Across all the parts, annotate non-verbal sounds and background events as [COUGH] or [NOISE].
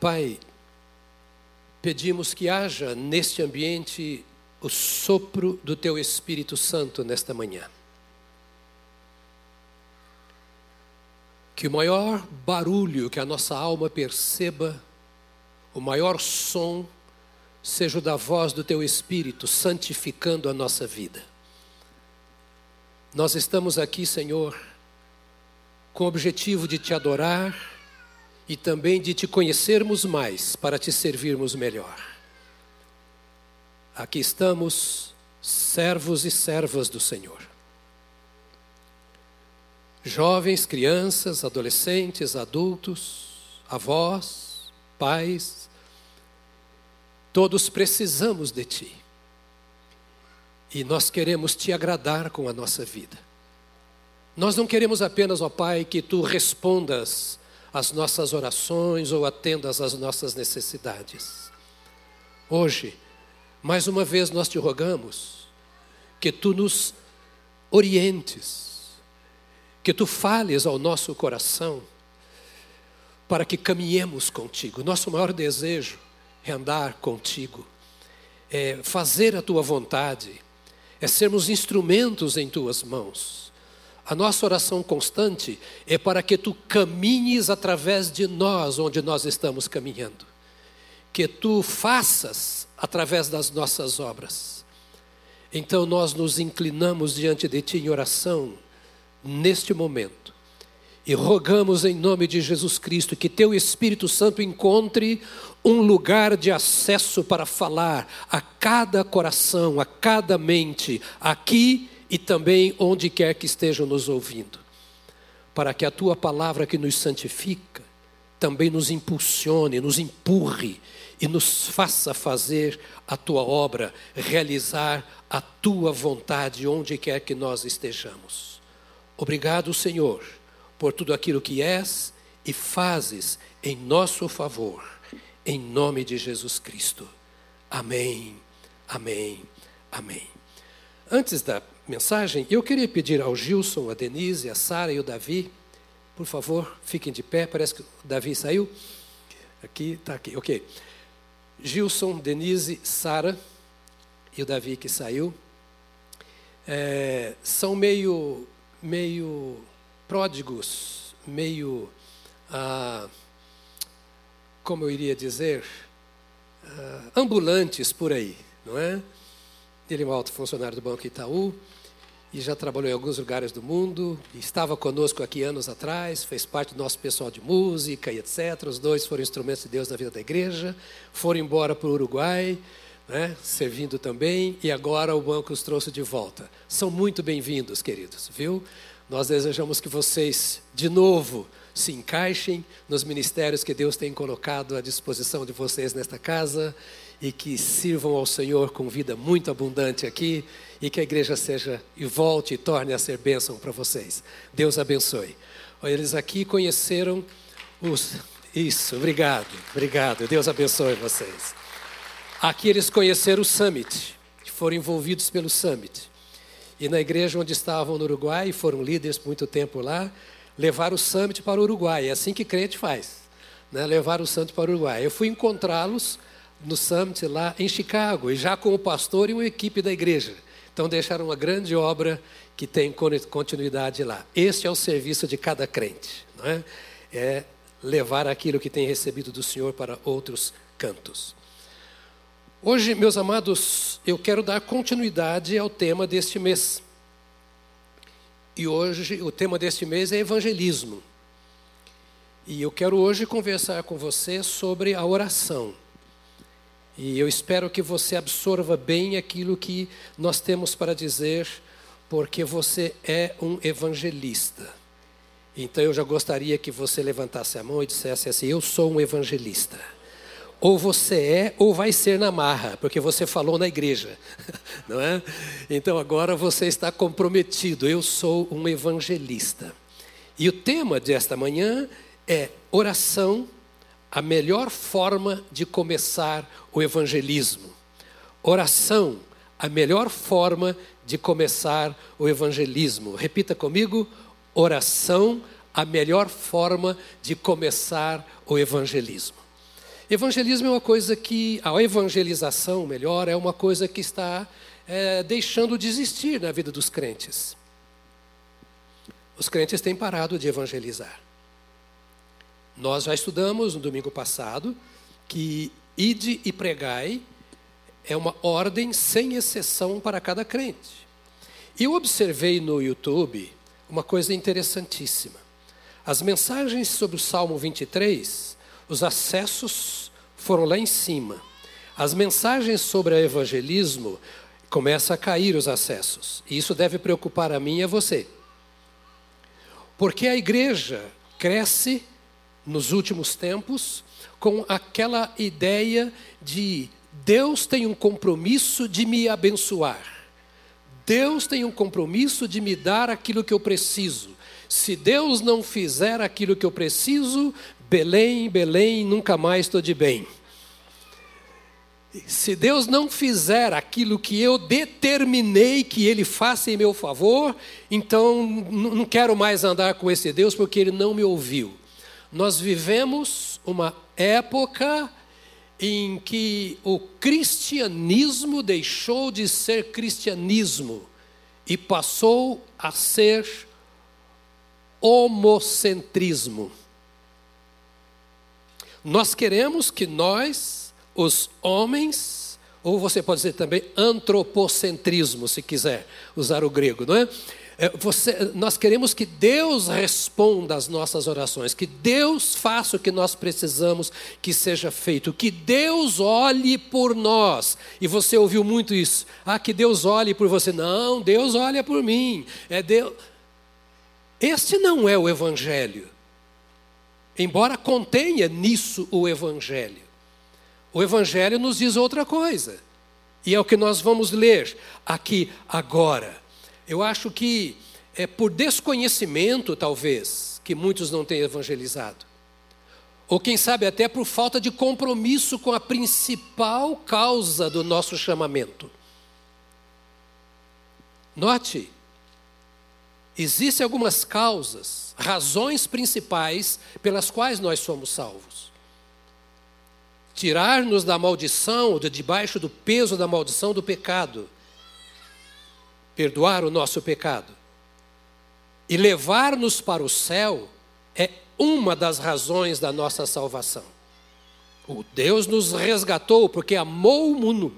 Pai, pedimos que haja neste ambiente o sopro do Teu Espírito Santo nesta manhã. Que o maior barulho que a nossa alma perceba, o maior som, seja o da voz do Teu Espírito santificando a nossa vida. Nós estamos aqui, Senhor, com o objetivo de Te adorar e também de Te conhecermos mais para Te servirmos melhor. Aqui estamos, servos e servas do Senhor jovens, crianças, adolescentes, adultos, avós, pais, todos precisamos de Ti. E nós queremos Te agradar com a nossa vida. Nós não queremos apenas, ó Pai, que Tu respondas às nossas orações ou atendas às nossas necessidades. Hoje, mais uma vez nós te rogamos que Tu nos orientes, que tu fales ao nosso coração para que caminhemos contigo. Nosso maior desejo é andar contigo, é fazer a tua vontade, é sermos instrumentos em tuas mãos. A nossa oração constante é para que tu caminhes através de nós onde nós estamos caminhando. Que tu faças através das nossas obras. Então nós nos inclinamos diante de ti em oração neste momento. E rogamos em nome de Jesus Cristo que teu Espírito Santo encontre um lugar de acesso para falar a cada coração, a cada mente, aqui e também onde quer que estejam nos ouvindo. Para que a tua palavra que nos santifica também nos impulsione, nos empurre e nos faça fazer a tua obra, realizar a tua vontade onde quer que nós estejamos. Obrigado, Senhor, por tudo aquilo que és e fazes em nosso favor, em nome de Jesus Cristo. Amém, amém, amém. Antes da mensagem, eu queria pedir ao Gilson, a Denise, a Sara e o Davi, por favor, fiquem de pé, parece que o Davi saiu. Aqui, está aqui, ok. Gilson, Denise, Sara e o Davi que saiu. É, são meio meio pródigos, meio, ah, como eu iria dizer, ah, ambulantes por aí, não é? Ele é um alto funcionário do Banco Itaú e já trabalhou em alguns lugares do mundo, estava conosco aqui anos atrás, fez parte do nosso pessoal de música e etc. Os dois foram instrumentos de Deus na vida da igreja, foram embora para o Uruguai, né, servindo também, e agora o banco os trouxe de volta. São muito bem-vindos, queridos, viu? Nós desejamos que vocês, de novo, se encaixem nos ministérios que Deus tem colocado à disposição de vocês nesta casa e que sirvam ao Senhor com vida muito abundante aqui e que a igreja seja e volte e torne a ser bênção para vocês. Deus abençoe. Eles aqui conheceram os. Isso, obrigado, obrigado. Deus abençoe vocês. Aqui eles conheceram o Summit, foram envolvidos pelo Summit. E na igreja onde estavam no Uruguai, foram líderes por muito tempo lá, levaram o Summit para o Uruguai. É assim que crente faz, né? levar o Summit para o Uruguai. Eu fui encontrá-los no Summit lá em Chicago, e já com o pastor e uma equipe da igreja. Então deixaram uma grande obra que tem continuidade lá. Este é o serviço de cada crente, não é? É levar aquilo que tem recebido do Senhor para outros cantos. Hoje, meus amados, eu quero dar continuidade ao tema deste mês. E hoje, o tema deste mês é evangelismo. E eu quero hoje conversar com você sobre a oração. E eu espero que você absorva bem aquilo que nós temos para dizer, porque você é um evangelista. Então eu já gostaria que você levantasse a mão e dissesse assim: Eu sou um evangelista. Ou você é ou vai ser na marra, porque você falou na igreja, [LAUGHS] não é? Então agora você está comprometido. Eu sou um evangelista. E o tema desta manhã é oração, a melhor forma de começar o evangelismo. Oração, a melhor forma de começar o evangelismo. Repita comigo: oração, a melhor forma de começar o evangelismo. Evangelismo é uma coisa que, a evangelização, melhor, é uma coisa que está é, deixando de existir na vida dos crentes. Os crentes têm parado de evangelizar. Nós já estudamos no domingo passado que ide e pregai é uma ordem sem exceção para cada crente. Eu observei no YouTube uma coisa interessantíssima. As mensagens sobre o Salmo 23, os acessos foram lá em cima. As mensagens sobre o evangelismo começa a cair os acessos. E isso deve preocupar a mim e a você. Porque a igreja cresce nos últimos tempos com aquela ideia de Deus tem um compromisso de me abençoar. Deus tem um compromisso de me dar aquilo que eu preciso. Se Deus não fizer aquilo que eu preciso, Belém, Belém, nunca mais estou de bem. Se Deus não fizer aquilo que eu determinei que Ele faça em meu favor, então não quero mais andar com esse Deus porque Ele não me ouviu. Nós vivemos uma época em que o cristianismo deixou de ser cristianismo e passou a ser homocentrismo. Nós queremos que nós, os homens, ou você pode dizer também antropocentrismo, se quiser usar o grego, não é? É, você, nós queremos que Deus responda às nossas orações, que Deus faça o que nós precisamos que seja feito, que Deus olhe por nós. E você ouviu muito isso. Ah, que Deus olhe por você. Não, Deus olha por mim. É Deus. Este não é o Evangelho. Embora contenha nisso o Evangelho. O Evangelho nos diz outra coisa. E é o que nós vamos ler aqui agora. Eu acho que é por desconhecimento, talvez, que muitos não têm evangelizado. Ou quem sabe até por falta de compromisso com a principal causa do nosso chamamento. Note, existem algumas causas, razões principais pelas quais nós somos salvos. Tirar-nos da maldição, de debaixo do peso da maldição do pecado perdoar o nosso pecado e levar-nos para o céu é uma das razões da nossa salvação. O Deus nos resgatou porque amou o mundo.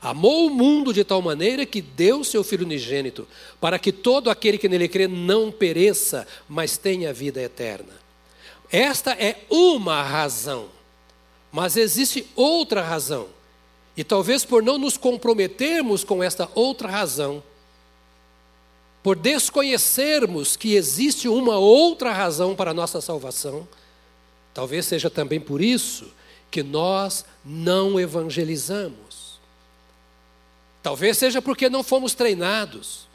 Amou o mundo de tal maneira que deu seu Filho unigênito, para que todo aquele que nele crê não pereça, mas tenha vida eterna. Esta é uma razão, mas existe outra razão e talvez por não nos comprometermos com esta outra razão, por desconhecermos que existe uma outra razão para a nossa salvação, talvez seja também por isso que nós não evangelizamos. Talvez seja porque não fomos treinados,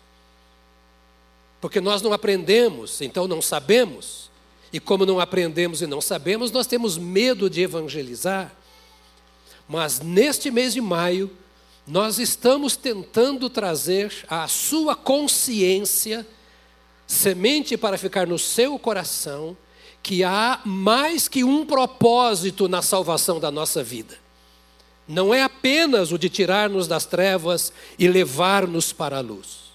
porque nós não aprendemos, então não sabemos. E como não aprendemos e não sabemos, nós temos medo de evangelizar. Mas neste mês de maio, nós estamos tentando trazer à sua consciência, semente para ficar no seu coração, que há mais que um propósito na salvação da nossa vida. Não é apenas o de tirar-nos das trevas e levar-nos para a luz.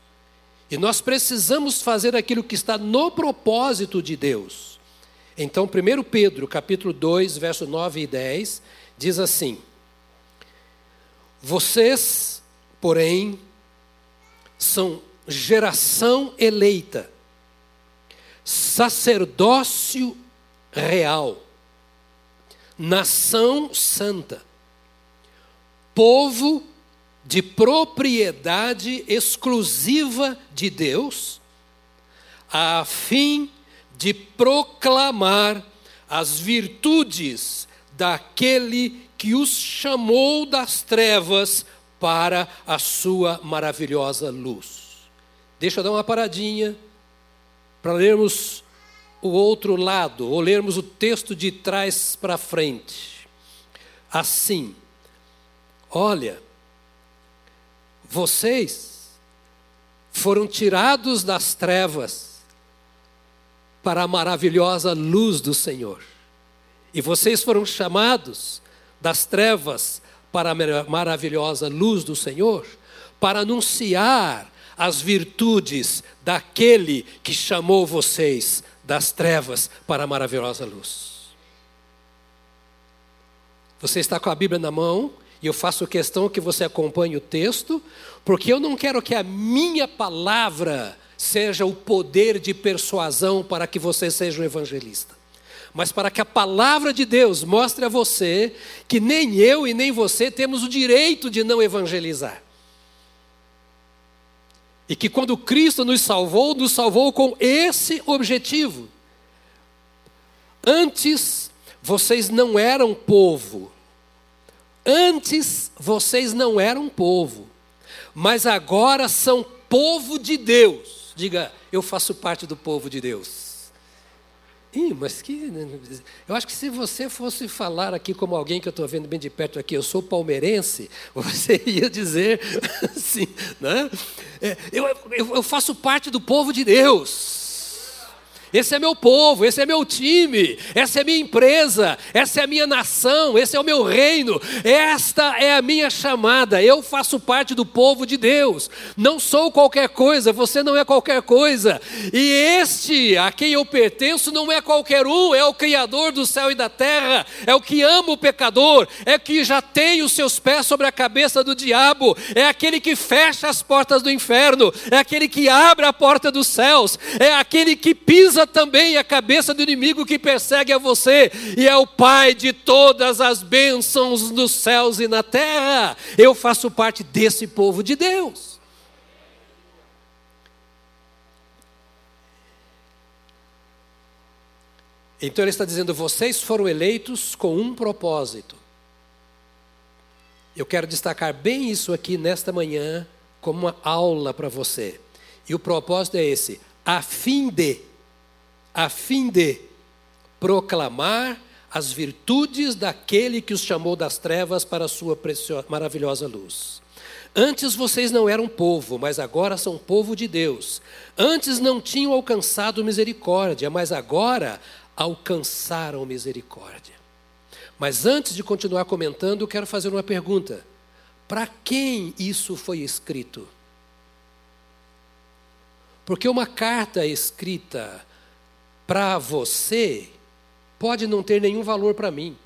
E nós precisamos fazer aquilo que está no propósito de Deus. Então, 1 Pedro, capítulo 2, verso 9 e 10, diz assim: vocês, porém, são geração eleita, sacerdócio real, nação santa, povo de propriedade exclusiva de Deus, a fim de proclamar as virtudes daquele que os chamou das trevas para a sua maravilhosa luz. Deixa eu dar uma paradinha para lermos o outro lado, ou lermos o texto de trás para frente. Assim, olha, vocês foram tirados das trevas para a maravilhosa luz do Senhor. E vocês foram chamados das trevas para a maravilhosa luz do Senhor, para anunciar as virtudes daquele que chamou vocês das trevas para a maravilhosa luz. Você está com a Bíblia na mão e eu faço questão que você acompanhe o texto, porque eu não quero que a minha palavra seja o poder de persuasão para que você seja um evangelista. Mas para que a palavra de Deus mostre a você que nem eu e nem você temos o direito de não evangelizar. E que quando Cristo nos salvou, nos salvou com esse objetivo. Antes vocês não eram povo. Antes vocês não eram povo. Mas agora são povo de Deus. Diga, eu faço parte do povo de Deus. Ih, mas que. Eu acho que se você fosse falar aqui como alguém que eu estou vendo bem de perto aqui, eu sou palmeirense, [LAUGHS] você ia dizer [LAUGHS] assim, né? É, eu, eu, eu faço parte do povo de Deus. Esse é meu povo, esse é meu time, essa é minha empresa, essa é a minha nação, esse é o meu reino, esta é a minha chamada. Eu faço parte do povo de Deus. Não sou qualquer coisa, você não é qualquer coisa. E este a quem eu pertenço não é qualquer um, é o Criador do céu e da terra, é o que ama o pecador, é que já tem os seus pés sobre a cabeça do diabo, é aquele que fecha as portas do inferno, é aquele que abre a porta dos céus, é aquele que pisa também a cabeça do inimigo que persegue a você, e é o Pai de todas as bênçãos nos céus e na terra. Eu faço parte desse povo de Deus. Então ele está dizendo: vocês foram eleitos com um propósito. Eu quero destacar bem isso aqui nesta manhã, como uma aula para você. E o propósito é esse: a fim de a fim de proclamar as virtudes daquele que os chamou das trevas para a sua maravilhosa luz. Antes vocês não eram povo, mas agora são povo de Deus. Antes não tinham alcançado misericórdia, mas agora alcançaram misericórdia. Mas antes de continuar comentando, eu quero fazer uma pergunta: para quem isso foi escrito? Porque uma carta escrita para você pode não ter nenhum valor para mim.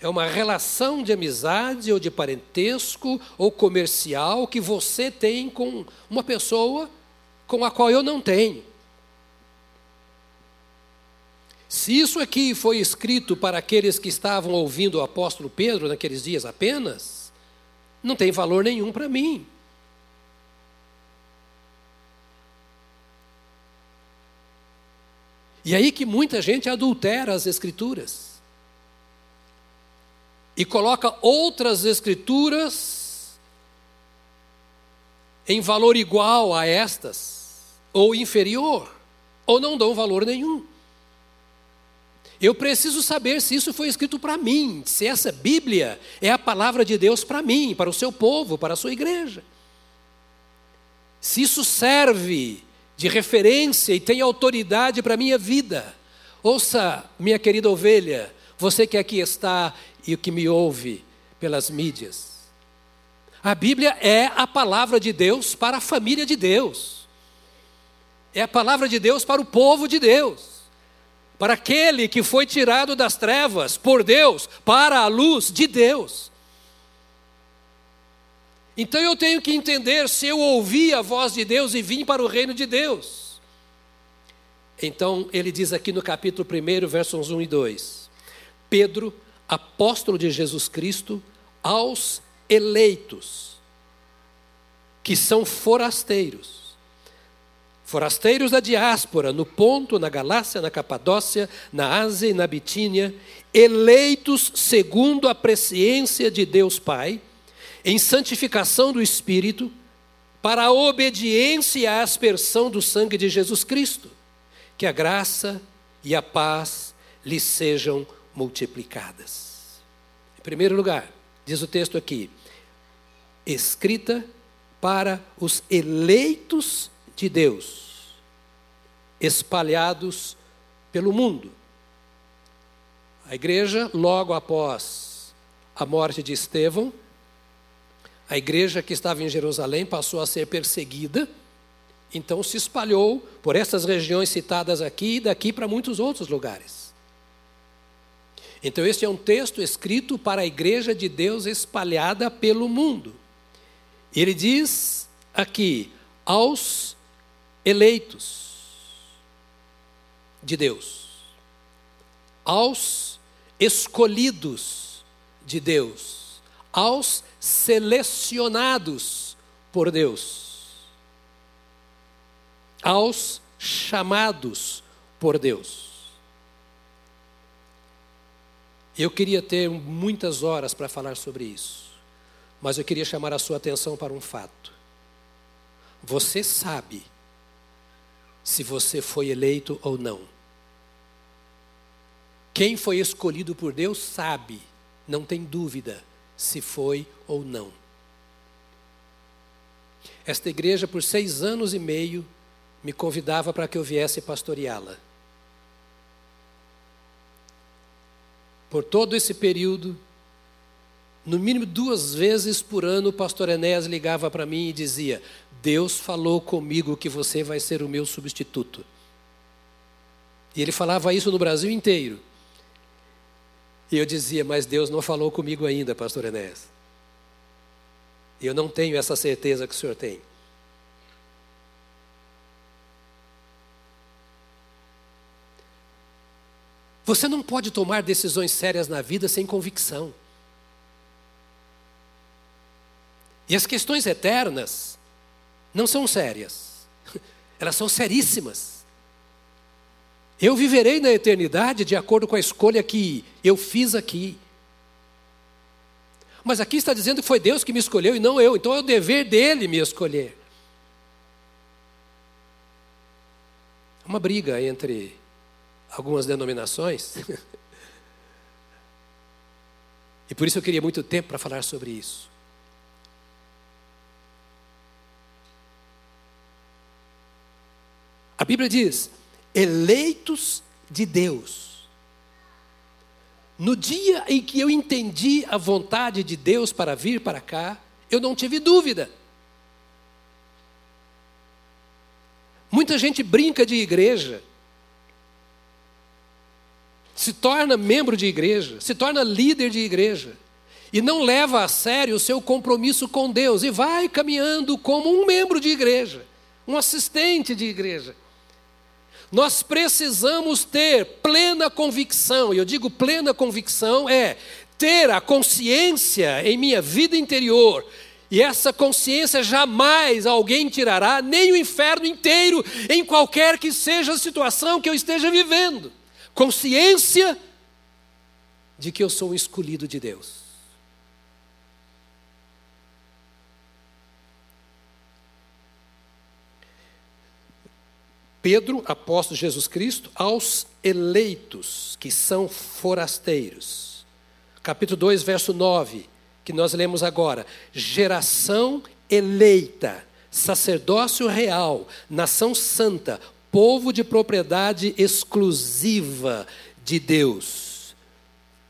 É uma relação de amizade ou de parentesco ou comercial que você tem com uma pessoa com a qual eu não tenho. Se isso aqui foi escrito para aqueles que estavam ouvindo o apóstolo Pedro naqueles dias apenas, não tem valor nenhum para mim. E aí que muita gente adultera as escrituras. E coloca outras escrituras em valor igual a estas, ou inferior, ou não dão valor nenhum. Eu preciso saber se isso foi escrito para mim, se essa Bíblia é a palavra de Deus para mim, para o seu povo, para a sua igreja. Se isso serve de referência e tem autoridade para a minha vida. Ouça, minha querida ovelha, você que aqui está e que me ouve pelas mídias. A Bíblia é a palavra de Deus para a família de Deus. É a palavra de Deus para o povo de Deus. Para aquele que foi tirado das trevas por Deus para a luz de Deus. Então eu tenho que entender se eu ouvi a voz de Deus e vim para o reino de Deus. Então ele diz aqui no capítulo 1, versos 1 e 2: Pedro, apóstolo de Jesus Cristo, aos eleitos, que são forasteiros, forasteiros da diáspora, no Ponto, na Galácia, na Capadócia, na Ásia e na Bitínia, eleitos segundo a presciência de Deus Pai em santificação do Espírito, para a obediência e a aspersão do sangue de Jesus Cristo. Que a graça e a paz lhe sejam multiplicadas. Em primeiro lugar, diz o texto aqui, escrita para os eleitos de Deus, espalhados pelo mundo. A igreja, logo após a morte de Estevão, a igreja que estava em Jerusalém passou a ser perseguida, então se espalhou por essas regiões citadas aqui e daqui para muitos outros lugares. Então, este é um texto escrito para a igreja de Deus espalhada pelo mundo. Ele diz aqui: aos eleitos de Deus, aos escolhidos de Deus, aos selecionados por Deus, aos chamados por Deus. Eu queria ter muitas horas para falar sobre isso, mas eu queria chamar a sua atenção para um fato. Você sabe se você foi eleito ou não. Quem foi escolhido por Deus sabe, não tem dúvida se foi ou não. Esta igreja, por seis anos e meio, me convidava para que eu viesse pastoreá-la. Por todo esse período, no mínimo duas vezes por ano, o pastor Enéas ligava para mim e dizia: Deus falou comigo que você vai ser o meu substituto. E ele falava isso no Brasil inteiro. E eu dizia, mas Deus não falou comigo ainda, pastor Enéas. E eu não tenho essa certeza que o senhor tem. Você não pode tomar decisões sérias na vida sem convicção. E as questões eternas não são sérias, [LAUGHS] elas são seríssimas. Eu viverei na eternidade de acordo com a escolha que eu fiz aqui. Mas aqui está dizendo que foi Deus que me escolheu e não eu, então é o dever dele me escolher. Uma briga entre algumas denominações. [LAUGHS] e por isso eu queria muito tempo para falar sobre isso. A Bíblia diz: eleitos de Deus. No dia em que eu entendi a vontade de Deus para vir para cá, eu não tive dúvida. Muita gente brinca de igreja, se torna membro de igreja, se torna líder de igreja, e não leva a sério o seu compromisso com Deus, e vai caminhando como um membro de igreja, um assistente de igreja. Nós precisamos ter plena convicção, e eu digo plena convicção é ter a consciência em minha vida interior, e essa consciência jamais alguém tirará, nem o inferno inteiro, em qualquer que seja a situação que eu esteja vivendo. Consciência de que eu sou um escolhido de Deus. Pedro, apóstolo de Jesus Cristo, aos eleitos, que são forasteiros. Capítulo 2, verso 9, que nós lemos agora. Geração eleita, sacerdócio real, nação santa, povo de propriedade exclusiva de Deus.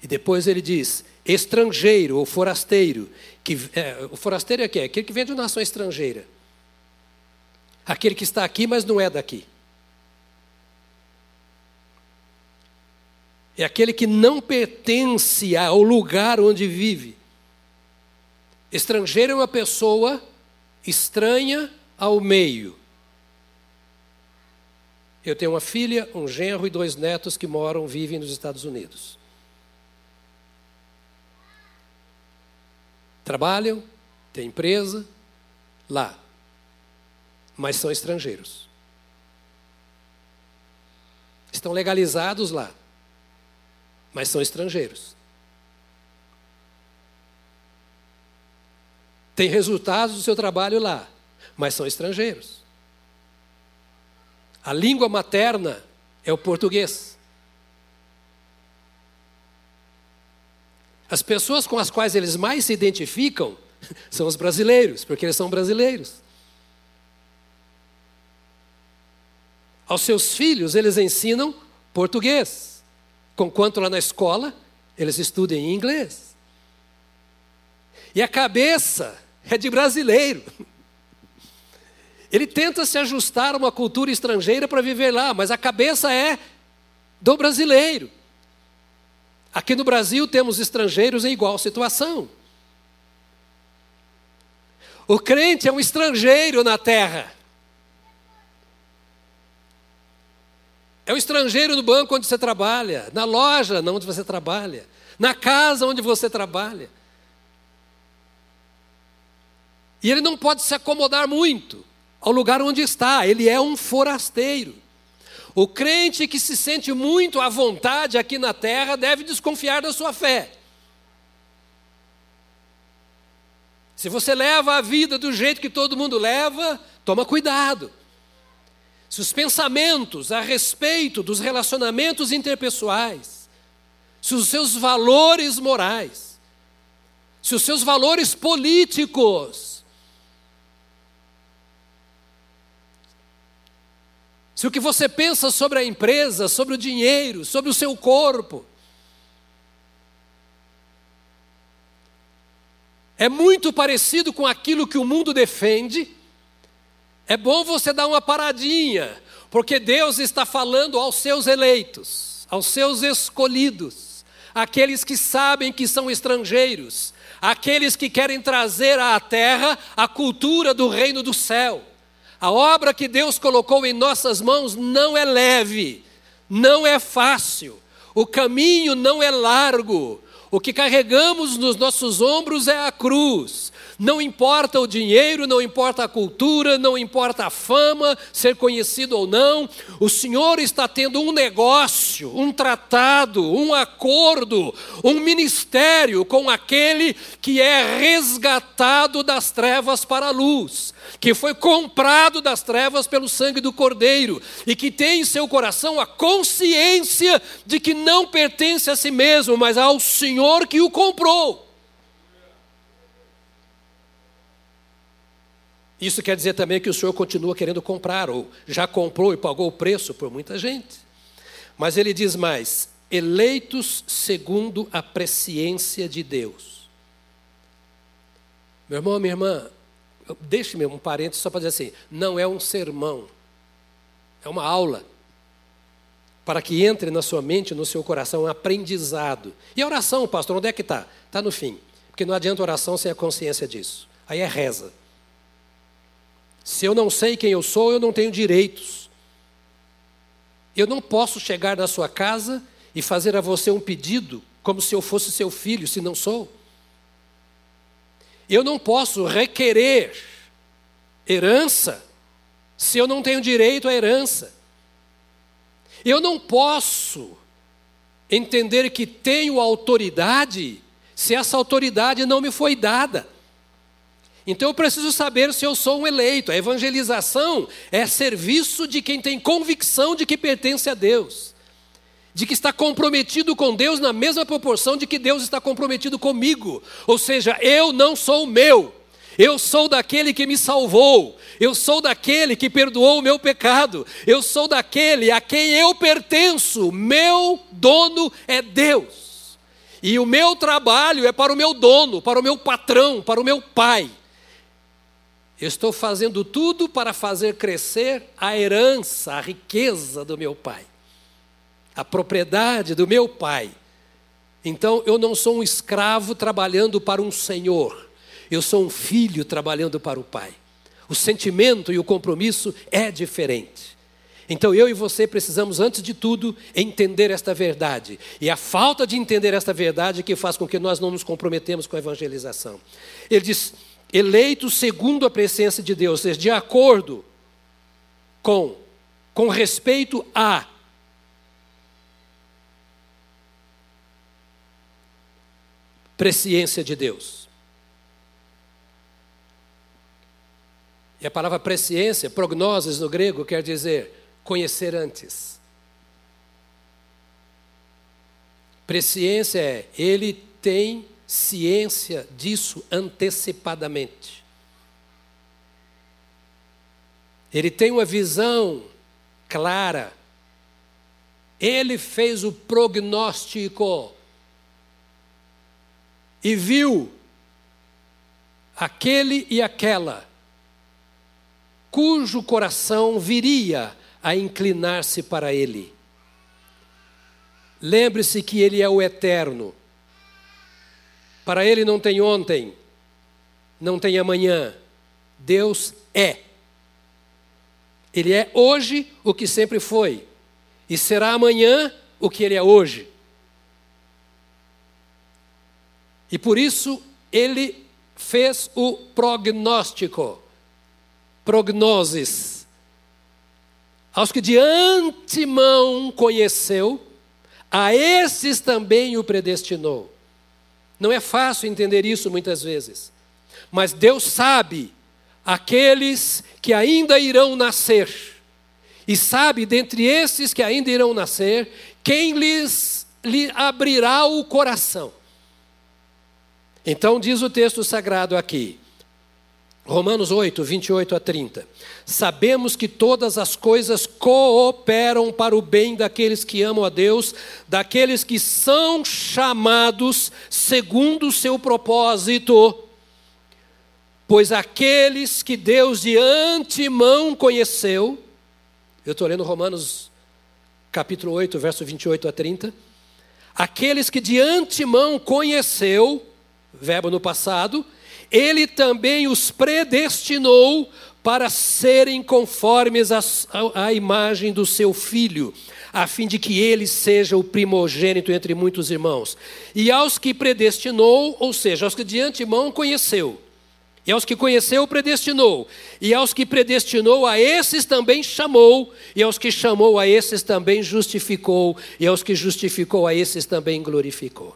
E depois ele diz: estrangeiro ou forasteiro. Que, é, o forasteiro é quem? Aquele que vem de uma nação estrangeira. Aquele que está aqui, mas não é daqui. É aquele que não pertence ao lugar onde vive. Estrangeiro é uma pessoa estranha ao meio. Eu tenho uma filha, um genro e dois netos que moram, vivem nos Estados Unidos. Trabalham, têm empresa lá, mas são estrangeiros. Estão legalizados lá mas são estrangeiros. Tem resultados do seu trabalho lá, mas são estrangeiros. A língua materna é o português. As pessoas com as quais eles mais se identificam [LAUGHS] são os brasileiros, porque eles são brasileiros. Aos seus filhos, eles ensinam português Conquanto lá na escola, eles estudam em inglês. E a cabeça é de brasileiro. Ele tenta se ajustar a uma cultura estrangeira para viver lá, mas a cabeça é do brasileiro. Aqui no Brasil temos estrangeiros em igual situação. O crente é um estrangeiro na terra. É um estrangeiro no banco onde você trabalha, na loja onde você trabalha, na casa onde você trabalha. E ele não pode se acomodar muito ao lugar onde está, ele é um forasteiro. O crente que se sente muito à vontade aqui na terra deve desconfiar da sua fé. Se você leva a vida do jeito que todo mundo leva, toma cuidado. Se os pensamentos a respeito dos relacionamentos interpessoais, se os seus valores morais, se os seus valores políticos, se o que você pensa sobre a empresa, sobre o dinheiro, sobre o seu corpo, é muito parecido com aquilo que o mundo defende, é bom você dar uma paradinha, porque Deus está falando aos seus eleitos, aos seus escolhidos, aqueles que sabem que são estrangeiros, aqueles que querem trazer à terra a cultura do reino do céu. A obra que Deus colocou em nossas mãos não é leve, não é fácil, o caminho não é largo, o que carregamos nos nossos ombros é a cruz. Não importa o dinheiro, não importa a cultura, não importa a fama, ser conhecido ou não, o Senhor está tendo um negócio, um tratado, um acordo, um ministério com aquele que é resgatado das trevas para a luz que foi comprado das trevas pelo sangue do Cordeiro e que tem em seu coração a consciência de que não pertence a si mesmo, mas ao Senhor que o comprou. Isso quer dizer também que o Senhor continua querendo comprar, ou já comprou e pagou o preço por muita gente. Mas ele diz mais: eleitos segundo a presciência de Deus. Meu irmão, minha irmã, Deixe-me um parênteses só para dizer assim: não é um sermão, é uma aula. Para que entre na sua mente, no seu coração, um aprendizado. E a oração, pastor, onde é que está? Está no fim. Porque não adianta oração sem a consciência disso. Aí é reza. Se eu não sei quem eu sou, eu não tenho direitos. Eu não posso chegar na sua casa e fazer a você um pedido como se eu fosse seu filho, se não sou. Eu não posso requerer herança se eu não tenho direito à herança. Eu não posso entender que tenho autoridade se essa autoridade não me foi dada. Então eu preciso saber se eu sou um eleito. A evangelização é serviço de quem tem convicção de que pertence a Deus de que está comprometido com Deus na mesma proporção de que Deus está comprometido comigo. Ou seja, eu não sou meu. Eu sou daquele que me salvou, eu sou daquele que perdoou o meu pecado, eu sou daquele a quem eu pertenço, meu dono é Deus. E o meu trabalho é para o meu dono, para o meu patrão, para o meu pai. Eu estou fazendo tudo para fazer crescer a herança, a riqueza do meu pai a propriedade do meu pai. Então eu não sou um escravo trabalhando para um senhor, eu sou um filho trabalhando para o pai. O sentimento e o compromisso é diferente. Então eu e você precisamos, antes de tudo, entender esta verdade. E a falta de entender esta verdade que faz com que nós não nos comprometemos com a evangelização. Ele diz: eleito segundo a presença de Deus, ou seja, de acordo com, com respeito a presciência de Deus. E a palavra presciência, prognoses no grego, quer dizer conhecer antes. Presciência é ele tem ciência disso antecipadamente. Ele tem uma visão clara Ele fez o prognóstico e viu aquele e aquela cujo coração viria a inclinar-se para ele. Lembre-se que ele é o eterno. Para ele não tem ontem, não tem amanhã. Deus é. Ele é hoje o que sempre foi, e será amanhã o que ele é hoje. E por isso ele fez o prognóstico, prognosis. Aos que de antemão conheceu, a esses também o predestinou. Não é fácil entender isso muitas vezes, mas Deus sabe aqueles que ainda irão nascer, e sabe dentre esses que ainda irão nascer, quem lhes lhe abrirá o coração. Então, diz o texto sagrado aqui, Romanos 8, 28 a 30. Sabemos que todas as coisas cooperam para o bem daqueles que amam a Deus, daqueles que são chamados segundo o seu propósito. Pois aqueles que Deus de antemão conheceu, eu estou lendo Romanos capítulo 8, verso 28 a 30. Aqueles que de antemão conheceu, verbo no passado, ele também os predestinou para serem conformes à imagem do seu filho, a fim de que ele seja o primogênito entre muitos irmãos. E aos que predestinou, ou seja, aos que de antemão conheceu, e aos que conheceu, predestinou. E aos que predestinou, a esses também chamou. E aos que chamou, a esses também justificou. E aos que justificou, a esses também glorificou.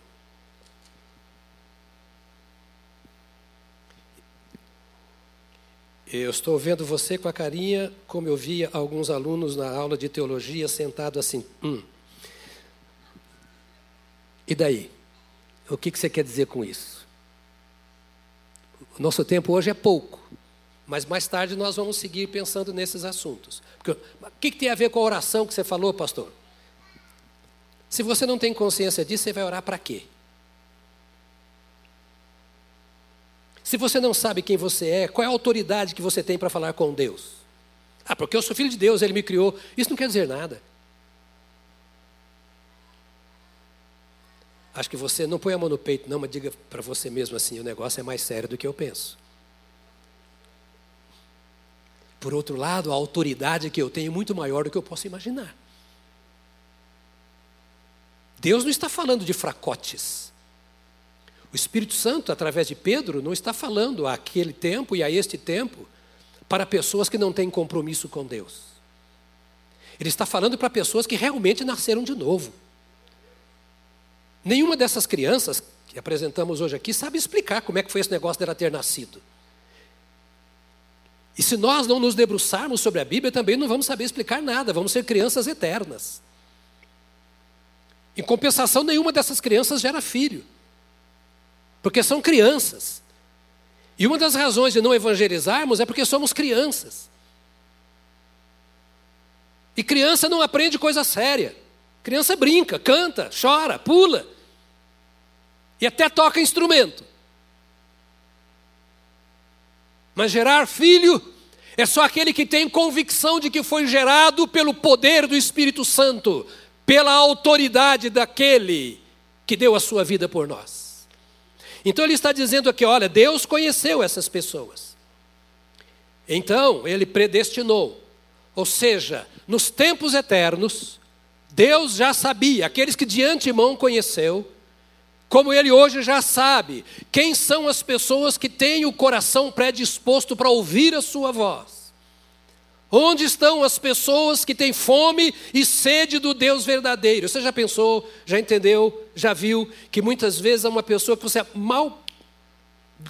Eu estou vendo você com a carinha como eu via alguns alunos na aula de teologia sentado assim. Hum. E daí? O que você quer dizer com isso? O nosso tempo hoje é pouco, mas mais tarde nós vamos seguir pensando nesses assuntos. Porque, o que tem a ver com a oração que você falou, pastor? Se você não tem consciência disso, você vai orar para quê? Se você não sabe quem você é, qual é a autoridade que você tem para falar com Deus? Ah, porque eu sou filho de Deus, Ele me criou. Isso não quer dizer nada. Acho que você não põe a mão no peito, não, mas diga para você mesmo assim: o negócio é mais sério do que eu penso. Por outro lado, a autoridade que eu tenho é muito maior do que eu posso imaginar. Deus não está falando de fracotes. O Espírito Santo, através de Pedro, não está falando àquele tempo e a este tempo para pessoas que não têm compromisso com Deus. Ele está falando para pessoas que realmente nasceram de novo. Nenhuma dessas crianças que apresentamos hoje aqui sabe explicar como é que foi esse negócio dela ter nascido. E se nós não nos debruçarmos sobre a Bíblia, também não vamos saber explicar nada, vamos ser crianças eternas. Em compensação, nenhuma dessas crianças gera filho porque são crianças. E uma das razões de não evangelizarmos é porque somos crianças. E criança não aprende coisa séria. Criança brinca, canta, chora, pula. E até toca instrumento. Mas gerar filho é só aquele que tem convicção de que foi gerado pelo poder do Espírito Santo, pela autoridade daquele que deu a sua vida por nós. Então ele está dizendo aqui: olha, Deus conheceu essas pessoas. Então ele predestinou. Ou seja, nos tempos eternos, Deus já sabia, aqueles que de antemão conheceu, como ele hoje já sabe, quem são as pessoas que têm o coração predisposto para ouvir a sua voz. Onde estão as pessoas que têm fome e sede do Deus verdadeiro? Você já pensou, já entendeu, já viu que muitas vezes é uma pessoa que você mal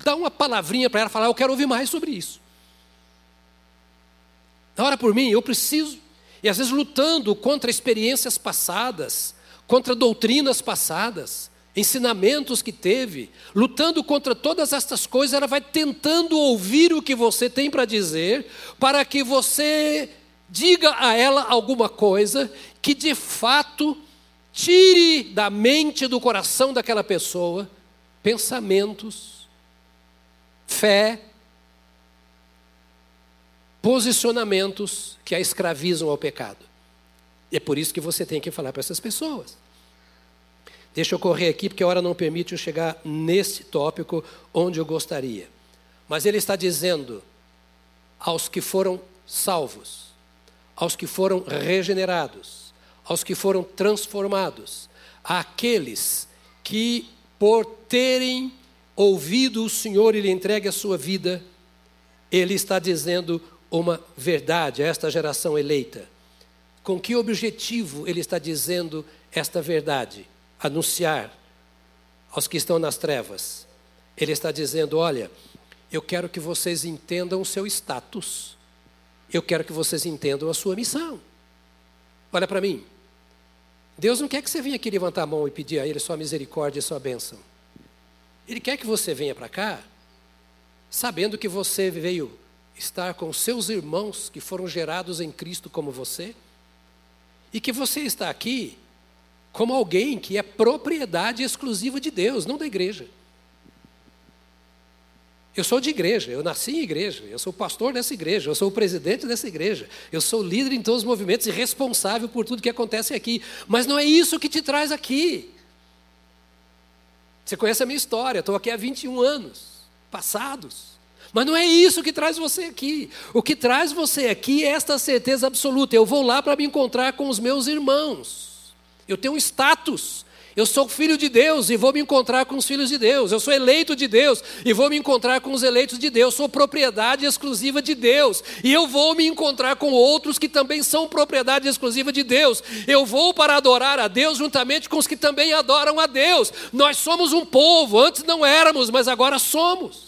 dá uma palavrinha para ela falar, eu quero ouvir mais sobre isso. Ora por mim, eu preciso, e às vezes lutando contra experiências passadas, contra doutrinas passadas, ensinamentos que teve, lutando contra todas estas coisas, ela vai tentando ouvir o que você tem para dizer, para que você diga a ela alguma coisa que de fato tire da mente do coração daquela pessoa pensamentos, fé, posicionamentos que a escravizam ao pecado. E é por isso que você tem que falar para essas pessoas. Deixa eu correr aqui, porque a hora não permite eu chegar nesse tópico onde eu gostaria. Mas ele está dizendo aos que foram salvos, aos que foram regenerados, aos que foram transformados, àqueles que, por terem ouvido o Senhor e lhe entregue a sua vida, ele está dizendo uma verdade a esta geração eleita. Com que objetivo ele está dizendo esta verdade? Anunciar aos que estão nas trevas. Ele está dizendo: olha, eu quero que vocês entendam o seu status. Eu quero que vocês entendam a sua missão. Olha para mim. Deus não quer que você venha aqui levantar a mão e pedir a Ele sua misericórdia e sua bênção. Ele quer que você venha para cá, sabendo que você veio estar com seus irmãos que foram gerados em Cristo como você, e que você está aqui como alguém que é propriedade exclusiva de Deus, não da igreja. Eu sou de igreja, eu nasci em igreja, eu sou pastor dessa igreja, eu sou o presidente dessa igreja, eu sou líder em todos os movimentos e responsável por tudo que acontece aqui. Mas não é isso que te traz aqui. Você conhece a minha história, estou aqui há 21 anos passados. Mas não é isso que traz você aqui. O que traz você aqui é esta certeza absoluta: eu vou lá para me encontrar com os meus irmãos. Eu tenho um status, eu sou filho de Deus e vou me encontrar com os filhos de Deus. Eu sou eleito de Deus e vou me encontrar com os eleitos de Deus. Sou propriedade exclusiva de Deus e eu vou me encontrar com outros que também são propriedade exclusiva de Deus. Eu vou para adorar a Deus juntamente com os que também adoram a Deus. Nós somos um povo, antes não éramos, mas agora somos.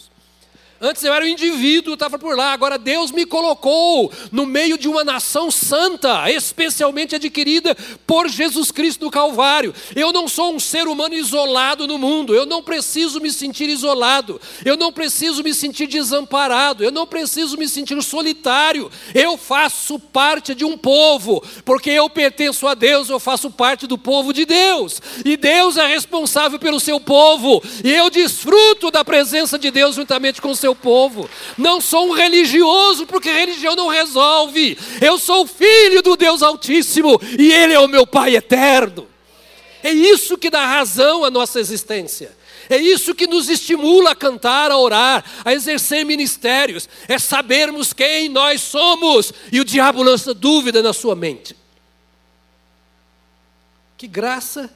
Antes eu era um indivíduo, estava por lá. Agora Deus me colocou no meio de uma nação santa, especialmente adquirida por Jesus Cristo no Calvário. Eu não sou um ser humano isolado no mundo. Eu não preciso me sentir isolado. Eu não preciso me sentir desamparado. Eu não preciso me sentir solitário. Eu faço parte de um povo, porque eu pertenço a Deus. Eu faço parte do povo de Deus. E Deus é responsável pelo seu povo. E eu desfruto da presença de Deus juntamente com o seu seu povo. Não sou um religioso, porque religião não resolve. Eu sou filho do Deus Altíssimo e Ele é o meu Pai eterno. É isso que dá razão à nossa existência. É isso que nos estimula a cantar, a orar, a exercer ministérios. É sabermos quem nós somos. E o diabo lança dúvida na sua mente. Que graça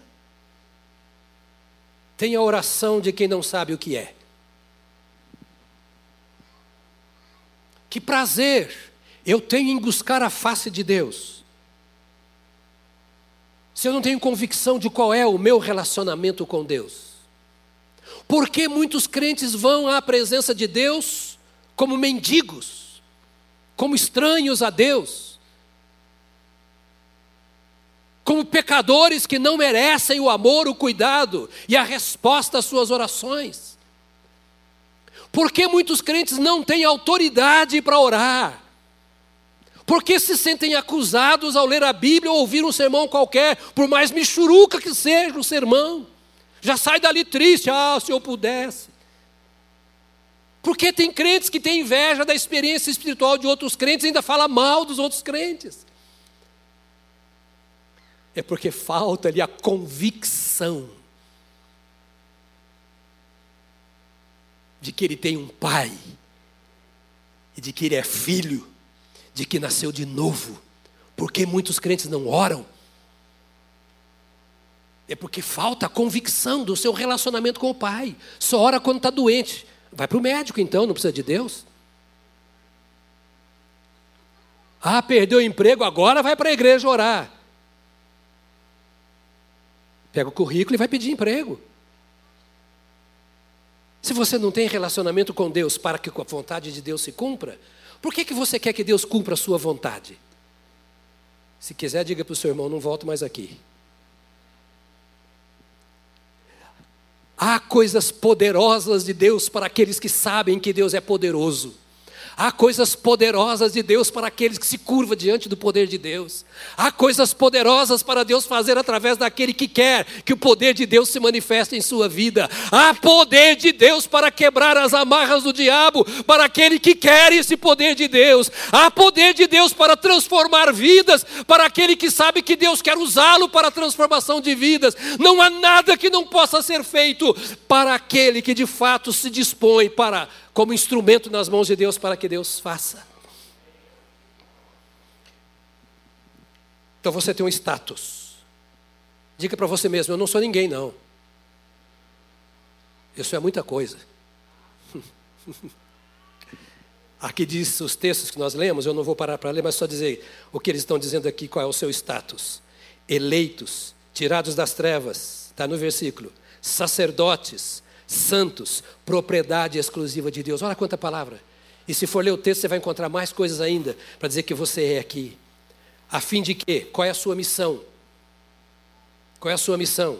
tem a oração de quem não sabe o que é. Que prazer eu tenho em buscar a face de Deus. Se eu não tenho convicção de qual é o meu relacionamento com Deus. Por que muitos crentes vão à presença de Deus como mendigos, como estranhos a Deus, como pecadores que não merecem o amor, o cuidado e a resposta às suas orações? Por que muitos crentes não têm autoridade para orar? Por que se sentem acusados ao ler a Bíblia ou ouvir um sermão qualquer, por mais michuruca que seja o sermão? Já sai dali triste, ah, se eu pudesse. Porque tem crentes que têm inveja da experiência espiritual de outros crentes e ainda fala mal dos outros crentes. É porque falta ali a convicção de que ele tem um pai, e de que ele é filho, de que nasceu de novo. Porque muitos crentes não oram? É porque falta a convicção do seu relacionamento com o pai. Só ora quando está doente. Vai para o médico então, não precisa de Deus. Ah, perdeu o emprego, agora vai para a igreja orar. Pega o currículo e vai pedir emprego. Se você não tem relacionamento com Deus para que a vontade de Deus se cumpra, por que, que você quer que Deus cumpra a sua vontade? Se quiser, diga para o seu irmão: não volto mais aqui. Há coisas poderosas de Deus para aqueles que sabem que Deus é poderoso. Há coisas poderosas de Deus para aqueles que se curvam diante do poder de Deus. Há coisas poderosas para Deus fazer através daquele que quer que o poder de Deus se manifeste em sua vida. Há poder de Deus para quebrar as amarras do diabo para aquele que quer esse poder de Deus. Há poder de Deus para transformar vidas para aquele que sabe que Deus quer usá-lo para a transformação de vidas. Não há nada que não possa ser feito para aquele que de fato se dispõe para como instrumento nas mãos de Deus para que Deus faça. Então você tem um status. Diga para você mesmo: eu não sou ninguém, não. Isso é muita coisa. [LAUGHS] Aqui diz os textos que nós lemos, eu não vou parar para ler, mas só dizer o que eles estão dizendo aqui, qual é o seu status. Eleitos, tirados das trevas, está no versículo. Sacerdotes, santos, propriedade exclusiva de Deus. Olha quanta palavra. E se for ler o texto, você vai encontrar mais coisas ainda para dizer que você é aqui. A fim de quê? Qual é a sua missão? Qual é a sua missão?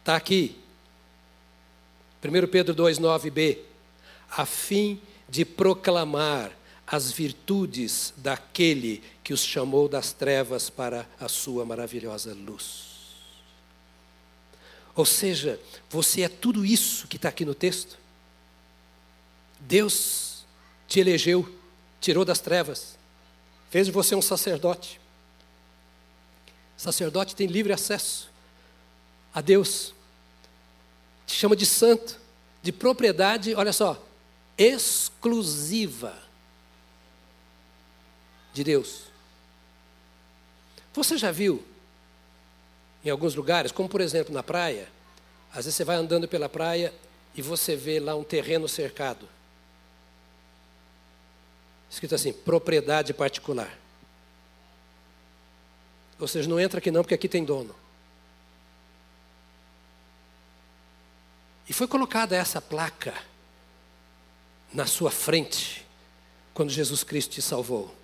Está aqui. 1 Pedro 2,9b. A fim de proclamar as virtudes daquele que os chamou das trevas para a sua maravilhosa luz. Ou seja, você é tudo isso que está aqui no texto. Deus te elegeu, tirou das trevas, fez de você um sacerdote. sacerdote tem livre acesso a Deus, te chama de santo, de propriedade, olha só, exclusiva de Deus. Você já viu em alguns lugares, como por exemplo na praia, às vezes você vai andando pela praia e você vê lá um terreno cercado. Escrito assim, propriedade particular. Ou seja, não entra aqui não, porque aqui tem dono. E foi colocada essa placa na sua frente quando Jesus Cristo te salvou.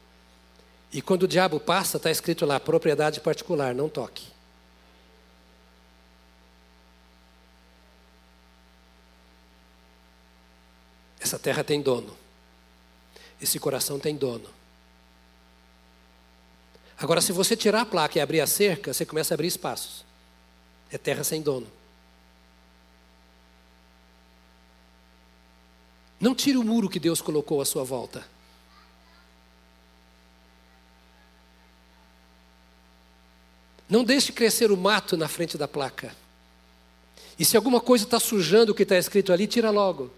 E quando o diabo passa, está escrito lá, propriedade particular, não toque. Essa terra tem dono. Esse coração tem dono. Agora, se você tirar a placa e abrir a cerca, você começa a abrir espaços. É terra sem dono. Não tire o muro que Deus colocou à sua volta. Não deixe crescer o mato na frente da placa. E se alguma coisa está sujando o que está escrito ali, tira logo.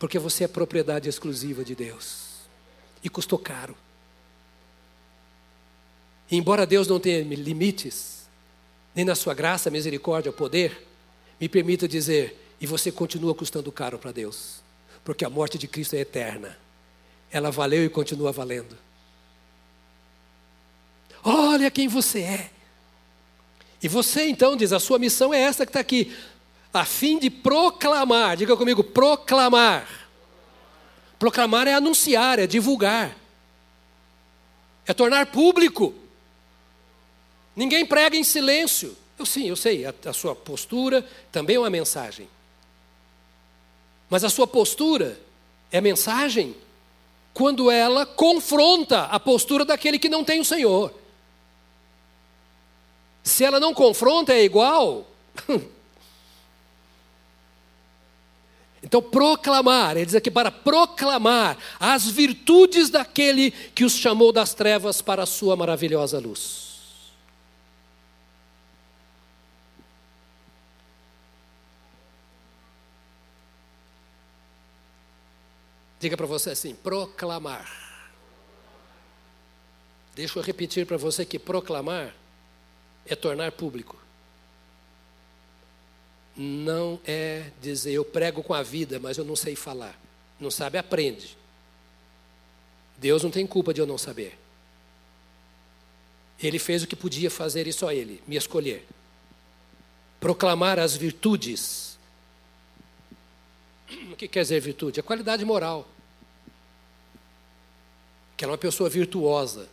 Porque você é propriedade exclusiva de Deus. E custou caro. E embora Deus não tenha limites, nem na sua graça, misericórdia, poder, me permita dizer, e você continua custando caro para Deus. Porque a morte de Cristo é eterna. Ela valeu e continua valendo. Olha quem você é. E você então diz: a sua missão é essa que está aqui a fim de proclamar, diga comigo, proclamar. Proclamar é anunciar, é divulgar, é tornar público. Ninguém prega em silêncio. Eu sim, eu sei, a, a sua postura também é uma mensagem. Mas a sua postura é mensagem quando ela confronta a postura daquele que não tem o Senhor. Se ela não confronta, é igual. [LAUGHS] Então, proclamar, ele diz aqui para proclamar as virtudes daquele que os chamou das trevas para a sua maravilhosa luz. Diga para você assim: proclamar. Deixa eu repetir para você que proclamar é tornar público não é dizer eu prego com a vida, mas eu não sei falar. Não sabe, aprende. Deus não tem culpa de eu não saber. Ele fez o que podia fazer e só ele, me escolher. Proclamar as virtudes. O que quer dizer virtude? A qualidade moral. Que ela é uma pessoa virtuosa.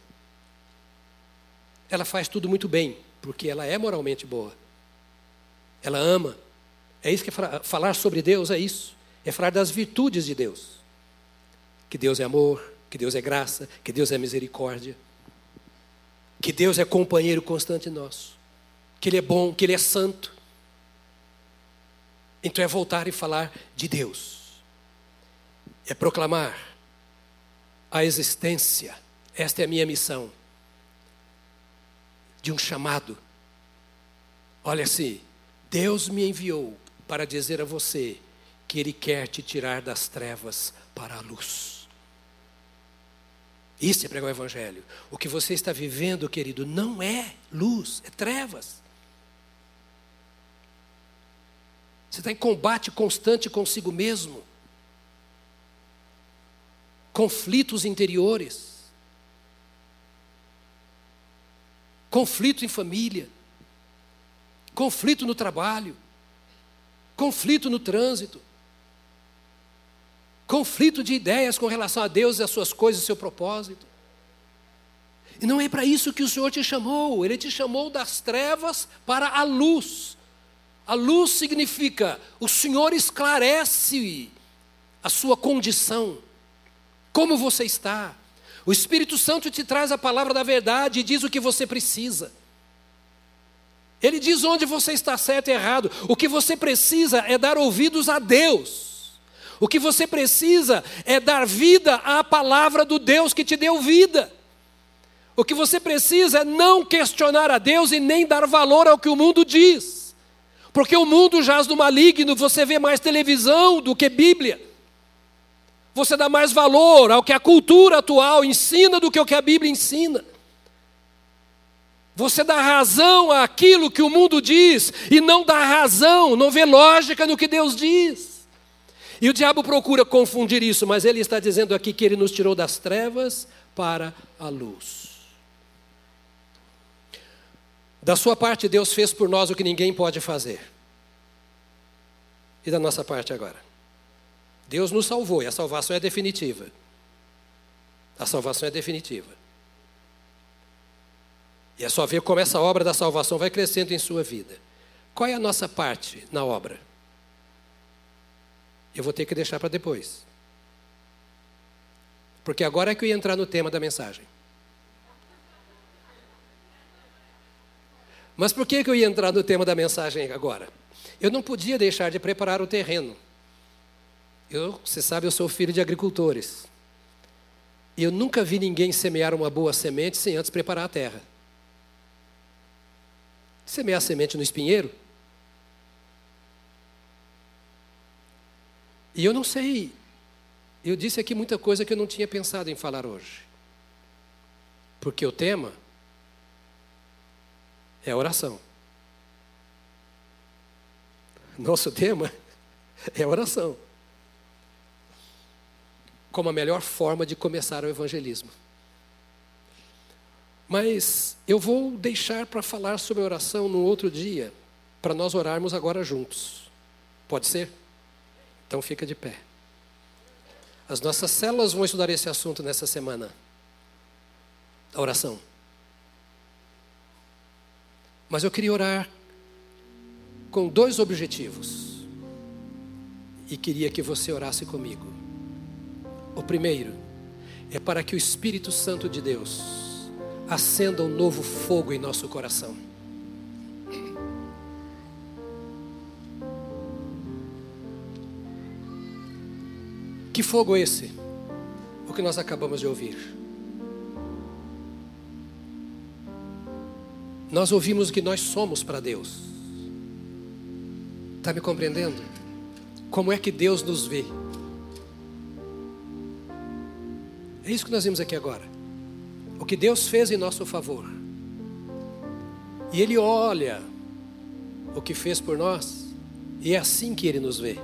Ela faz tudo muito bem, porque ela é moralmente boa. Ela ama, é isso que é falar sobre Deus, é isso. é falar das virtudes de Deus. Que Deus é amor, que Deus é graça, que Deus é misericórdia, que Deus é companheiro constante nosso, que Ele é bom, que Ele é santo. Então é voltar e falar de Deus, é proclamar a existência, esta é a minha missão, de um chamado. Olha assim, Deus me enviou para dizer a você que Ele quer te tirar das trevas para a luz. Isso é pregar o Evangelho. O que você está vivendo, querido, não é luz, é trevas. Você está em combate constante consigo mesmo. Conflitos interiores. Conflito em família. Conflito no trabalho. Conflito no trânsito conflito de ideias com relação a Deus e as suas coisas, seu propósito. E não é para isso que o Senhor te chamou, Ele te chamou das trevas para a luz. A luz significa o Senhor esclarece a sua condição, como você está. O Espírito Santo te traz a palavra da verdade e diz o que você precisa. Ele diz onde você está certo e errado. O que você precisa é dar ouvidos a Deus. O que você precisa é dar vida à palavra do Deus que te deu vida. O que você precisa é não questionar a Deus e nem dar valor ao que o mundo diz. Porque o mundo jaz no maligno, você vê mais televisão do que Bíblia. Você dá mais valor ao que a cultura atual ensina do que o que a Bíblia ensina. Você dá razão àquilo que o mundo diz e não dá razão, não vê lógica no que Deus diz. E o diabo procura confundir isso, mas ele está dizendo aqui que ele nos tirou das trevas para a luz. Da sua parte, Deus fez por nós o que ninguém pode fazer. E da nossa parte agora? Deus nos salvou e a salvação é definitiva. A salvação é definitiva. E é só ver como essa obra da salvação vai crescendo em sua vida. Qual é a nossa parte na obra? eu vou ter que deixar para depois. Porque agora é que eu ia entrar no tema da mensagem. Mas por que, que eu ia entrar no tema da mensagem agora? Eu não podia deixar de preparar o terreno. Eu, você sabe, eu sou filho de agricultores. E eu nunca vi ninguém semear uma boa semente sem antes preparar a terra. Semear semente no espinheiro E eu não sei, eu disse aqui muita coisa que eu não tinha pensado em falar hoje. Porque o tema é oração. Nosso tema [LAUGHS] é oração. Como a melhor forma de começar o evangelismo. Mas eu vou deixar para falar sobre oração no outro dia, para nós orarmos agora juntos. Pode ser? Então fica de pé. As nossas células vão estudar esse assunto nessa semana. A oração. Mas eu queria orar com dois objetivos. E queria que você orasse comigo. O primeiro é para que o Espírito Santo de Deus acenda um novo fogo em nosso coração. Que fogo é esse? O que nós acabamos de ouvir. Nós ouvimos que nós somos para Deus. Está me compreendendo? Como é que Deus nos vê? É isso que nós vimos aqui agora. Que Deus fez em nosso favor. E Ele olha o que fez por nós, e é assim que Ele nos vê.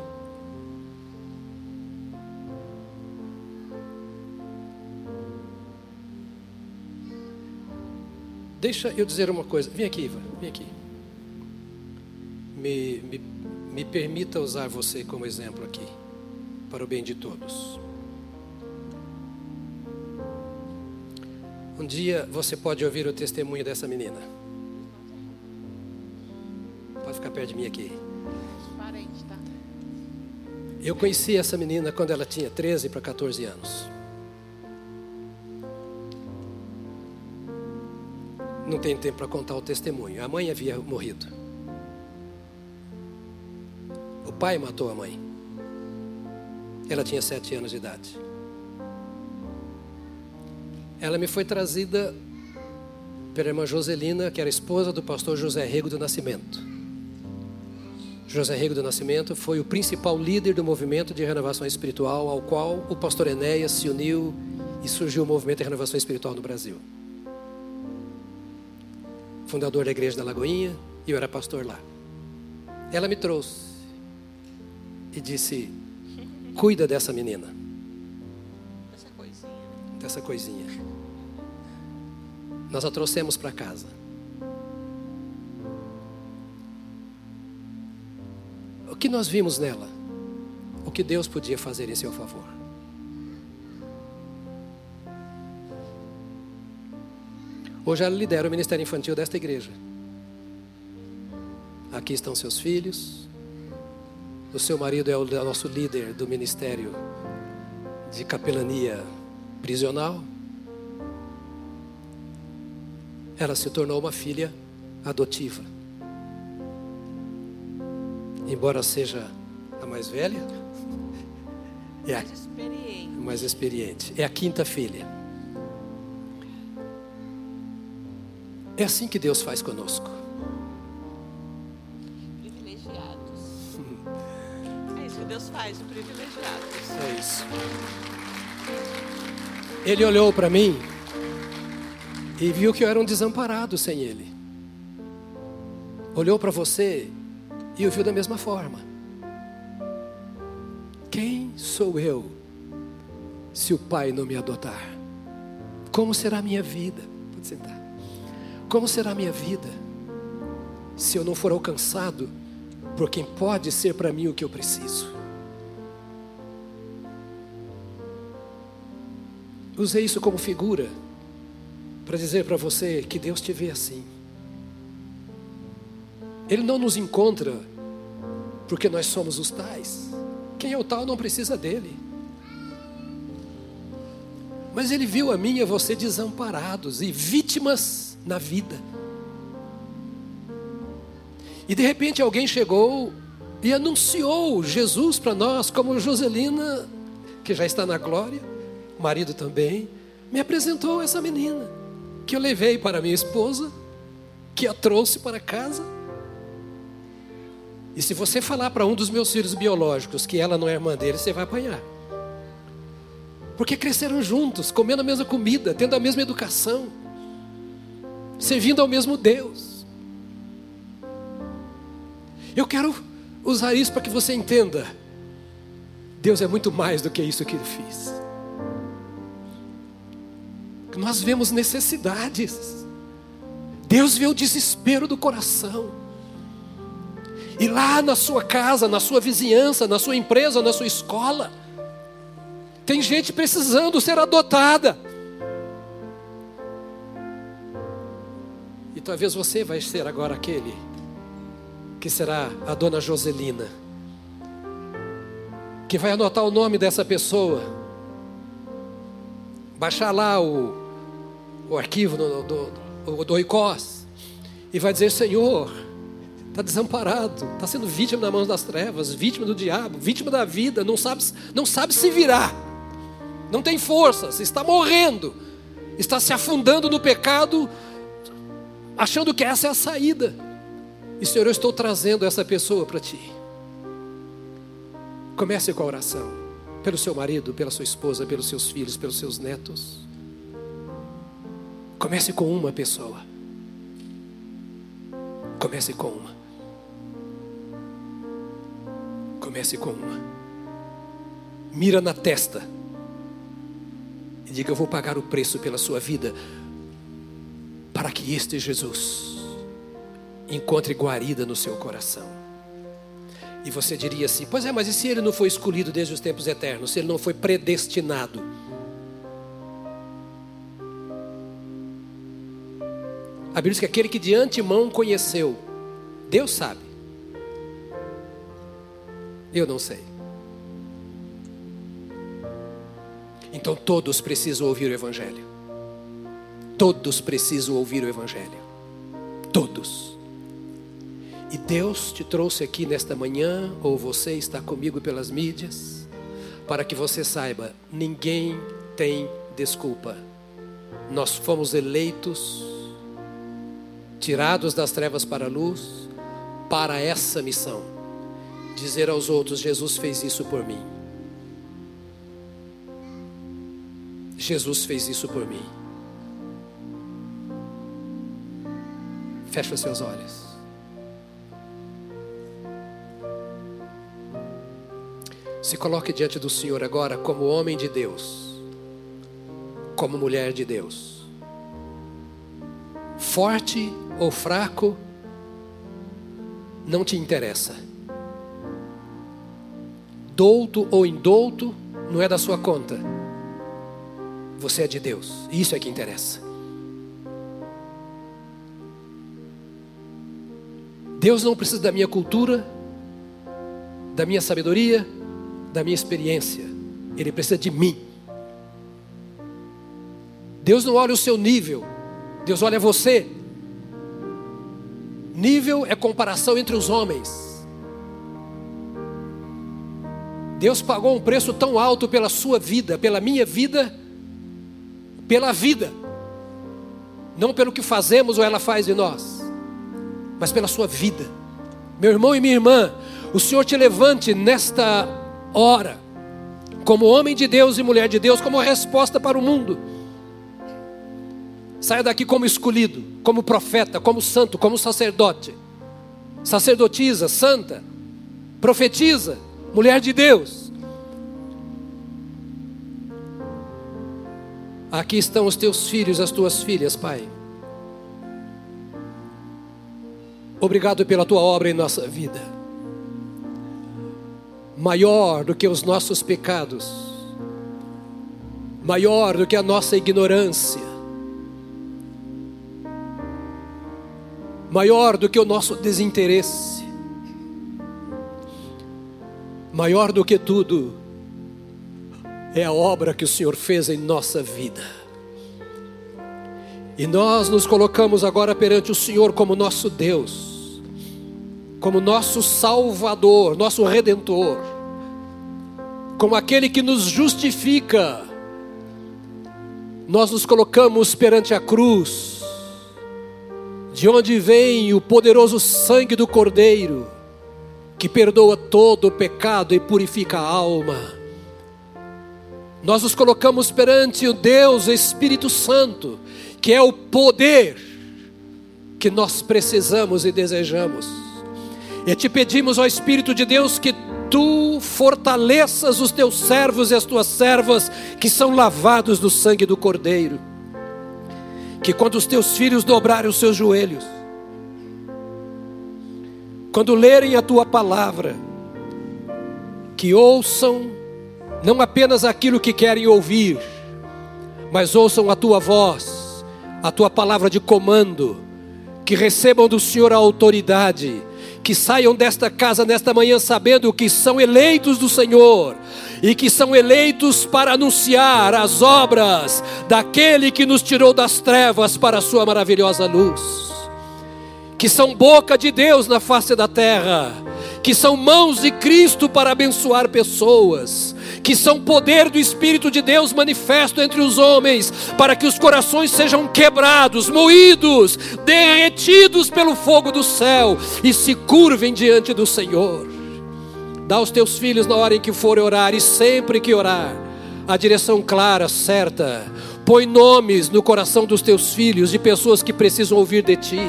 Deixa eu dizer uma coisa. Vem aqui, Iva, vem aqui. Me, me, me permita usar você como exemplo aqui, para o bem de todos. Um dia você pode ouvir o testemunho dessa menina. Pode ficar perto de mim aqui. Tá? Eu conheci essa menina quando ela tinha 13 para 14 anos. Não tem tempo para contar o testemunho. A mãe havia morrido. O pai matou a mãe. Ela tinha sete anos de idade. Ela me foi trazida pela irmã Joselina, que era esposa do pastor José Rego do Nascimento. José Rego do Nascimento foi o principal líder do movimento de renovação espiritual, ao qual o pastor Enéas se uniu e surgiu o movimento de renovação espiritual no Brasil. Fundador da igreja da Lagoinha, e eu era pastor lá. Ela me trouxe e disse: Cuida dessa menina. Essa coisinha. Nós a trouxemos para casa. O que nós vimos nela? O que Deus podia fazer em seu favor? Hoje ela lidera o ministério infantil desta igreja. Aqui estão seus filhos. O seu marido é o nosso líder do ministério de capelania prisional. Ela se tornou uma filha adotiva. Embora seja a mais velha, é a Mais experiente. É a quinta filha. É assim que Deus faz conosco. Privilegiados. É isso que Deus faz, privilegiados. É isso. Ele olhou para mim e viu que eu era um desamparado sem ele. Olhou para você e o viu da mesma forma. Quem sou eu se o pai não me adotar? Como será a minha vida? Pode sentar. Como será a minha vida se eu não for alcançado por quem pode ser para mim o que eu preciso? Usei isso como figura para dizer para você que Deus te vê assim. Ele não nos encontra porque nós somos os tais. Quem é o tal não precisa dele. Mas ele viu a mim e a você desamparados e vítimas na vida. E de repente alguém chegou e anunciou Jesus para nós, como Joselina, que já está na glória, o marido também, me apresentou essa menina, que eu levei para minha esposa, que a trouxe para casa. E se você falar para um dos meus filhos biológicos que ela não é irmã dele, você vai apanhar. Porque cresceram juntos, comendo a mesma comida, tendo a mesma educação, servindo ao mesmo Deus. Eu quero usar isso para que você entenda. Deus é muito mais do que isso que Ele fez. Nós vemos necessidades. Deus vê o desespero do coração. E lá na sua casa, na sua vizinhança, na sua empresa, na sua escola, tem gente precisando ser adotada. E talvez você vai ser agora aquele que será a dona Joselina, que vai anotar o nome dessa pessoa, baixar lá o, o arquivo do, do, do, ICOS, e vai dizer: Senhor, está desamparado, está sendo vítima na mão das trevas, vítima do diabo, vítima da vida, não sabe, não sabe se virar, não tem forças, está morrendo, está se afundando no pecado, achando que essa é a saída. E Senhor, eu estou trazendo essa pessoa para Ti. Comece com a oração, pelo seu marido, pela sua esposa, pelos seus filhos, pelos seus netos. Comece com uma pessoa. Comece com uma. Comece com uma. Mira na testa. E diga: Eu vou pagar o preço pela sua vida. Para que este Jesus encontre guarida no seu coração. E você diria assim: Pois é, mas e se ele não foi escolhido desde os tempos eternos? Se ele não foi predestinado? A Bíblia diz que aquele que de antemão conheceu, Deus sabe. Eu não sei. Então todos precisam ouvir o Evangelho. Todos precisam ouvir o Evangelho. Todos. E Deus te trouxe aqui nesta manhã, ou você está comigo pelas mídias, para que você saiba: ninguém tem desculpa. Nós fomos eleitos, tirados das trevas para a luz, para essa missão: dizer aos outros: Jesus fez isso por mim. Jesus fez isso por mim. Fecha seus olhos. Se coloque diante do Senhor agora como homem de Deus, como mulher de Deus. Forte ou fraco, não te interessa. Douto ou indouto, não é da sua conta. Você é de Deus, isso é que interessa. Deus não precisa da minha cultura, da minha sabedoria, da minha experiência. Ele precisa de mim. Deus não olha o seu nível, Deus olha você. Nível é comparação entre os homens. Deus pagou um preço tão alto pela sua vida, pela minha vida, pela vida. Não pelo que fazemos ou ela faz de nós mas pela sua vida. Meu irmão e minha irmã, o Senhor te levante nesta hora, como homem de Deus e mulher de Deus, como resposta para o mundo. Saia daqui como escolhido, como profeta, como santo, como sacerdote. Sacerdotisa, santa, profetiza, mulher de Deus. Aqui estão os teus filhos, as tuas filhas, Pai. Obrigado pela tua obra em nossa vida. Maior do que os nossos pecados, maior do que a nossa ignorância, maior do que o nosso desinteresse, maior do que tudo, é a obra que o Senhor fez em nossa vida. E nós nos colocamos agora perante o Senhor como nosso Deus como nosso Salvador, nosso Redentor, como aquele que nos justifica. Nós nos colocamos perante a cruz, de onde vem o poderoso sangue do Cordeiro, que perdoa todo o pecado e purifica a alma. Nós nos colocamos perante o Deus Espírito Santo, que é o poder que nós precisamos e desejamos. E te pedimos, ó Espírito de Deus, que tu fortaleças os teus servos e as tuas servas que são lavados do sangue do Cordeiro. Que quando os teus filhos dobrarem os seus joelhos, quando lerem a tua palavra, que ouçam não apenas aquilo que querem ouvir, mas ouçam a tua voz, a tua palavra de comando, que recebam do Senhor a autoridade que saiam desta casa nesta manhã sabendo que são eleitos do Senhor e que são eleitos para anunciar as obras daquele que nos tirou das trevas para a sua maravilhosa luz. Que são boca de Deus na face da terra, que são mãos de Cristo para abençoar pessoas, que são poder do Espírito de Deus manifesto entre os homens, para que os corações sejam quebrados, moídos, derretidos pelo fogo do céu e se curvem diante do Senhor. Dá aos teus filhos na hora em que forem orar e sempre que orar, a direção clara, certa. Põe nomes no coração dos teus filhos de pessoas que precisam ouvir de ti.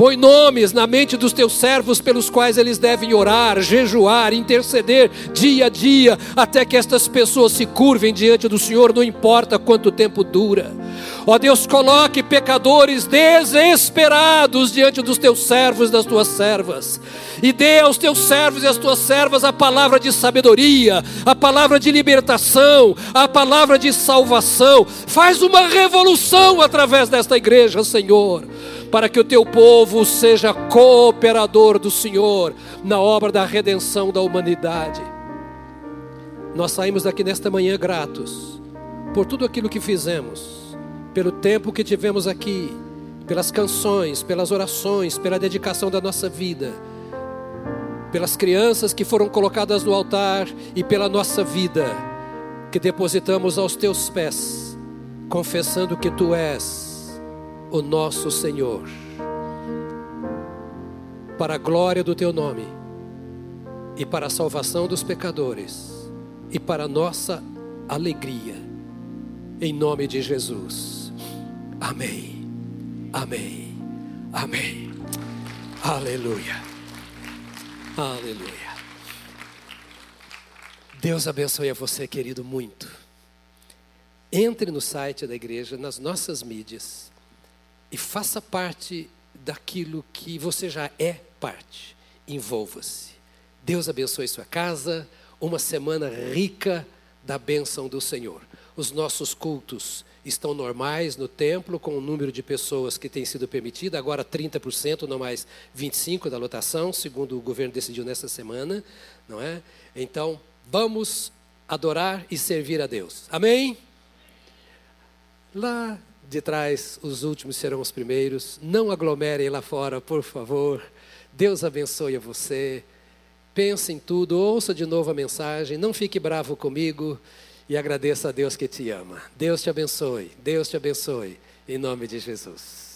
Põe nomes na mente dos teus servos pelos quais eles devem orar, jejuar, interceder dia a dia, até que estas pessoas se curvem diante do Senhor, não importa quanto tempo dura. Ó Deus, coloque pecadores desesperados diante dos teus servos e das tuas servas, e dê aos teus servos e às tuas servas a palavra de sabedoria, a palavra de libertação, a palavra de salvação. Faz uma revolução através desta igreja, Senhor para que o teu povo seja cooperador do Senhor na obra da redenção da humanidade. Nós saímos daqui nesta manhã gratos por tudo aquilo que fizemos, pelo tempo que tivemos aqui, pelas canções, pelas orações, pela dedicação da nossa vida, pelas crianças que foram colocadas no altar e pela nossa vida que depositamos aos teus pés, confessando que tu és o nosso Senhor. Para a glória do teu nome e para a salvação dos pecadores e para a nossa alegria. Em nome de Jesus. Amém. Amém. Amém. Aleluia. Aleluia. Deus abençoe a você, querido, muito. Entre no site da igreja, nas nossas mídias, e faça parte daquilo que você já é parte. Envolva-se. Deus abençoe sua casa, uma semana rica da bênção do Senhor. Os nossos cultos estão normais no templo, com o número de pessoas que tem sido permitido, agora 30%, não mais 25% da lotação, segundo o governo decidiu nessa semana, não é? Então, Vamos adorar e servir a Deus. Amém? Lá de trás, os últimos serão os primeiros. Não aglomerem lá fora, por favor. Deus abençoe a você. Pense em tudo, ouça de novo a mensagem. Não fique bravo comigo e agradeça a Deus que te ama. Deus te abençoe. Deus te abençoe. Em nome de Jesus.